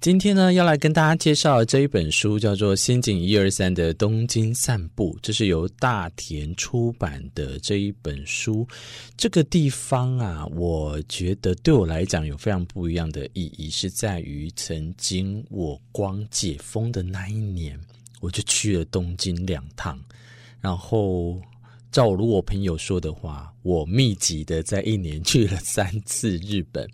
今天呢，要来跟大家介绍这一本书，叫做《仙境一二三的东京散步》，这是由大田出版的这一本书。这个地方啊，我觉得对我来讲有非常不一样的意义，是在于曾经我光解封的那一年，我就去了东京两趟。然后，照如我朋友说的话，我密集的在一年去了三次日本。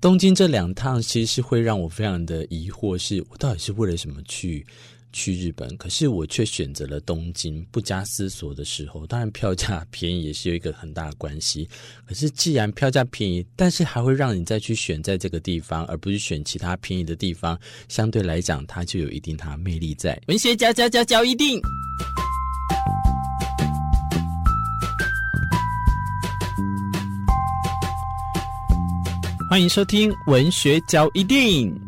东京这两趟其实是会让我非常的疑惑，是我到底是为了什么去去日本？可是我却选择了东京，不加思索的时候，当然票价便宜也是有一个很大的关系。可是既然票价便宜，但是还会让你再去选在这个地方，而不是选其他便宜的地方，相对来讲，它就有一定它的魅力在。文学家家家教一定。欢迎收听文学交易电影。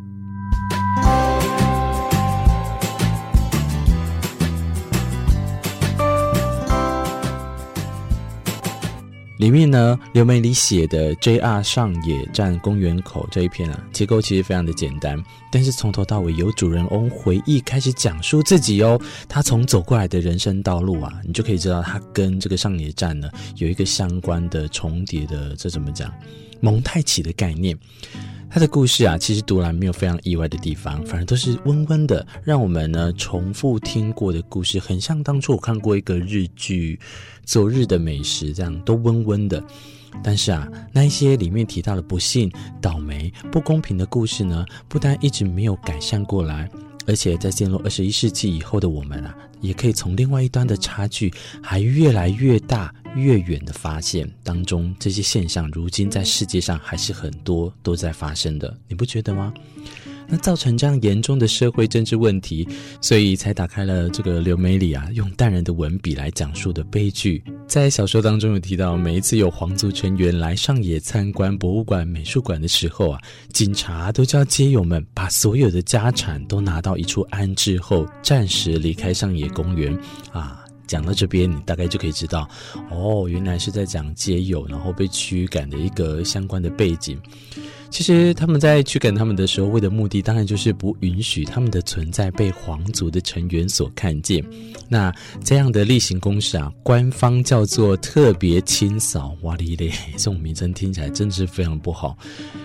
里面呢，刘梅里写的 JR 上野站公园口这一篇啊，结构其实非常的简单，但是从头到尾由主人翁回忆开始讲述自己哦，他从走过来的人生道路啊，你就可以知道他跟这个上野站呢有一个相关的重叠的，这怎么讲？蒙太奇的概念，他的故事啊，其实读来没有非常意外的地方，反而都是温温的，让我们呢重复听过的故事，很像当初我看过一个日剧《昨日的美食》这样，都温温的。但是啊，那一些里面提到的不幸、倒霉、不公平的故事呢，不但一直没有改善过来，而且在进入二十一世纪以后的我们啊，也可以从另外一端的差距还越来越大。越远的发现当中，这些现象如今在世界上还是很多都在发生的，你不觉得吗？那造成这样严重的社会政治问题，所以才打开了这个刘梅里啊，用淡然的文笔来讲述的悲剧。在小说当中有提到，每一次有皇族成员来上野参观博物馆、美术馆的时候啊，警察都叫街友们把所有的家产都拿到一处安置后，暂时离开上野公园啊。讲到这边，你大概就可以知道，哦，原来是在讲街友然后被驱赶的一个相关的背景。其实他们在驱赶他们的时候，为的目的当然就是不允许他们的存在被皇族的成员所看见。那这样的例行公事啊，官方叫做特别清扫。哇哩嘞，这种名称听起来真的是非常不好。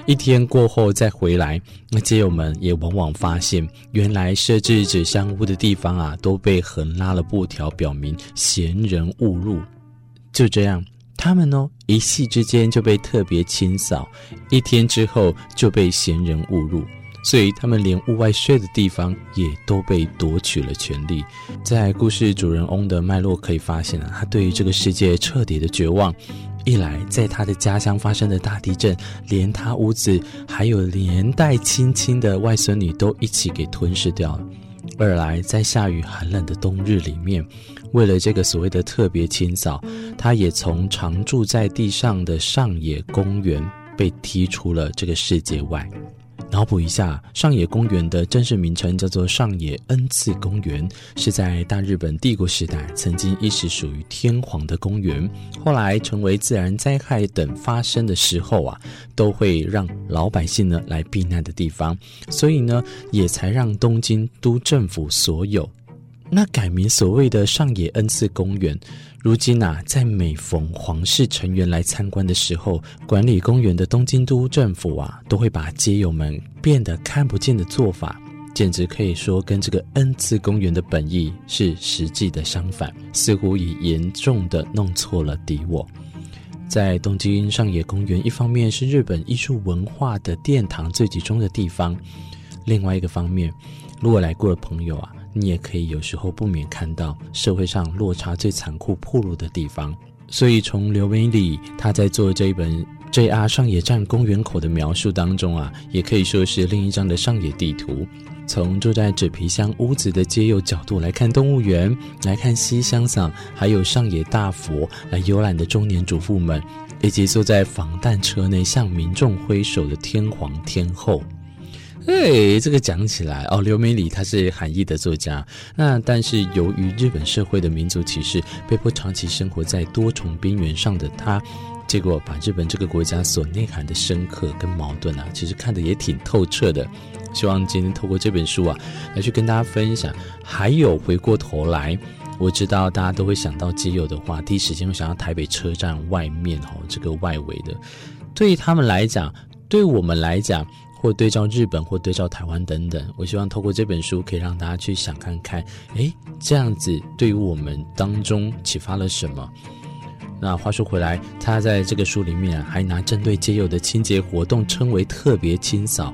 一天过后再回来，那街友们也往往发现，原来设置纸箱屋的地方啊，都被横拉了布条，表明闲人勿入。就这样。他们呢，一夕之间就被特别清扫，一天之后就被闲人误入，所以他们连屋外睡的地方也都被夺取了权利。在故事主人翁的脉络可以发现啊，他对于这个世界彻底的绝望。一来，在他的家乡发生的大地震，连他屋子还有连带亲亲的外孙女都一起给吞噬掉了；二来，在下雨寒冷的冬日里面。为了这个所谓的特别清扫，他也从常住在地上的上野公园被踢出了这个世界外。脑补一下，上野公园的正式名称叫做上野恩赐公园，是在大日本帝国时代曾经一时属于天皇的公园，后来成为自然灾害等发生的时候啊，都会让老百姓呢来避难的地方，所以呢，也才让东京都政府所有。那改名所谓的上野恩赐公园，如今啊，在每逢皇室成员来参观的时候，管理公园的东京都政府啊，都会把街友们变得看不见的做法，简直可以说跟这个恩赐公园的本意是实际的相反，似乎已严重的弄错了敌我。在东京上野公园，一方面是日本艺术文化的殿堂最集中的地方，另外一个方面，如果来过的朋友啊。你也可以有时候不免看到社会上落差最残酷暴露的地方，所以从刘梅里他在做这一本 JR 上野站公园口的描述当中啊，也可以说是另一张的上野地图。从住在纸皮箱屋子的街友角度来看动物园，来看西乡桑，还有上野大佛来游览的中年主妇们，以及坐在防弹车内向民众挥手的天皇天后。哎，这个讲起来哦，刘美里他是韩裔的作家，那但是由于日本社会的民族歧视，被迫长期生活在多重边缘上的他，结果把日本这个国家所内涵的深刻跟矛盾啊，其实看得也挺透彻的。希望今天透过这本书啊，来去跟大家分享。还有回过头来，我知道大家都会想到基友的话，第一时间会想到台北车站外面哦，这个外围的。对于他们来讲，对我们来讲，或对照日本，或对照台湾等等，我希望透过这本书，可以让大家去想看看，诶，这样子对于我们当中启发了什么？那话说回来，他在这个书里面，还拿针对街友的清洁活动称为特别清扫，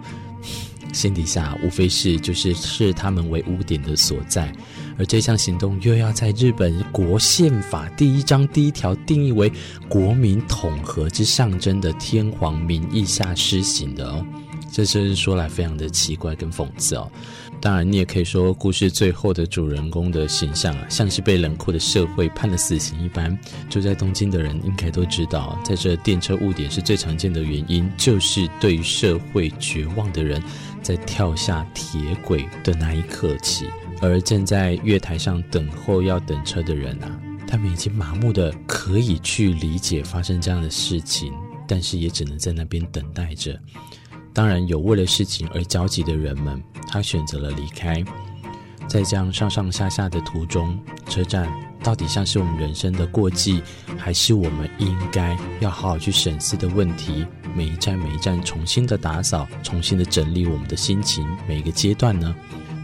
心底下无非是就是视他们为污点的所在，而这项行动又要在日本国宪法第一章第一条定义为国民统合之象征的天皇名义下施行的哦，这真是说来非常的奇怪跟讽刺哦。当然，你也可以说，故事最后的主人公的形象啊，像是被冷酷的社会判了死刑一般。住在东京的人应该都知道，在这电车误点是最常见的原因，就是对于社会绝望的人，在跳下铁轨的那一刻起。而正在月台上等候要等车的人啊，他们已经麻木的可以去理解发生这样的事情，但是也只能在那边等待着。当然，有为了事情而焦急的人们。他选择了离开，在这样上上下下的途中，车站到底像是我们人生的过季，还是我们应该要好好去审视的问题？每一站每一站重新的打扫，重新的整理我们的心情，每一个阶段呢？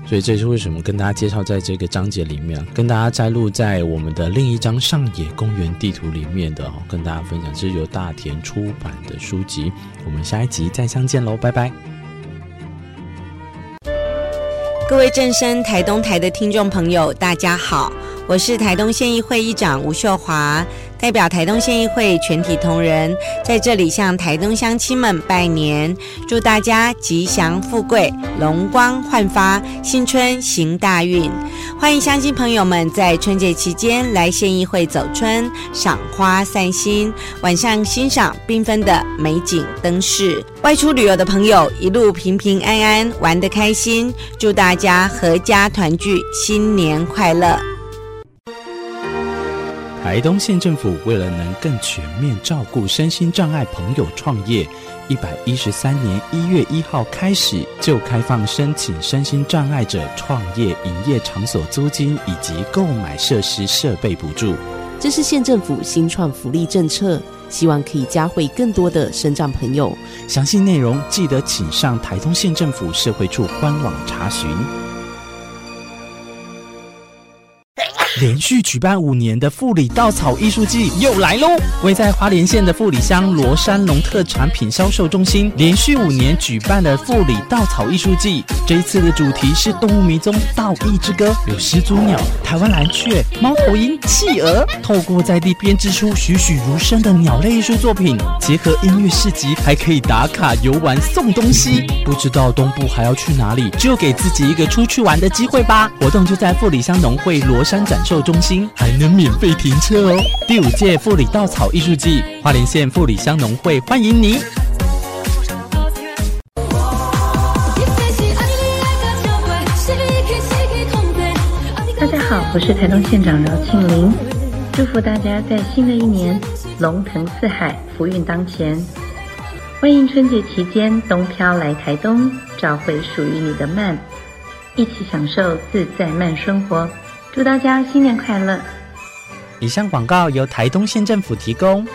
所以这是为什么跟大家介绍在这个章节里面，跟大家摘录在我们的另一张上野公园地图里面的哦，跟大家分享，这是由大田出版的书籍。我们下一集再相见喽，拜拜。各位正声台东台的听众朋友，大家好，我是台东县议会议长吴秀华。代表台东县议会全体同仁在这里向台东乡亲们拜年，祝大家吉祥富贵、龙光焕发、新春行大运！欢迎乡亲朋友们在春节期间来县议会走春、赏花、散心，晚上欣赏缤纷的美景灯饰。外出旅游的朋友一路平平安安，玩得开心，祝大家阖家团聚，新年快乐！台东县政府为了能更全面照顾身心障碍朋友创业，一百一十三年一月一号开始就开放申请身心障碍者创业营业场所租金以及购买设施设备补助。这是县政府新创福利政策，希望可以加惠更多的身障朋友。详细内容记得请上台东县政府社会处官网查询。连续举办五年的富里稻草艺术季又来喽！位在花莲县的富里乡罗山农特产品销售中心，连续五年举办了富里稻草艺术季。这一次的主题是动物迷踪稻艺之歌，有始祖鸟、台湾蓝鹊、猫头鹰、企鹅，透过在地编织出栩栩如生的鸟类艺术作品，结合音乐市集，还可以打卡游玩送东西。不知道东部还要去哪里，就给自己一个出去玩的机会吧！活动就在富里乡农会罗山展售中心还能免费停车哦！第五届富里稻草艺术季，花莲县富里乡农会欢迎你。大家好，我是台东县长饶庆铃，祝福大家在新的一年龙腾四海，福运当前。欢迎春节期间东漂来台东，找回属于你的慢，一起享受自在慢生活。祝大家新年快乐！以上广告由台东县政府提供。